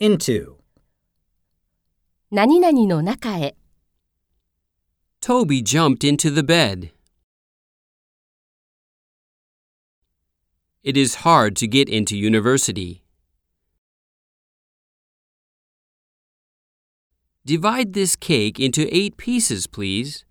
into, 何々の中へ、Toby jumped into the bed. It is hard to get into university. Divide this cake into eight pieces, please.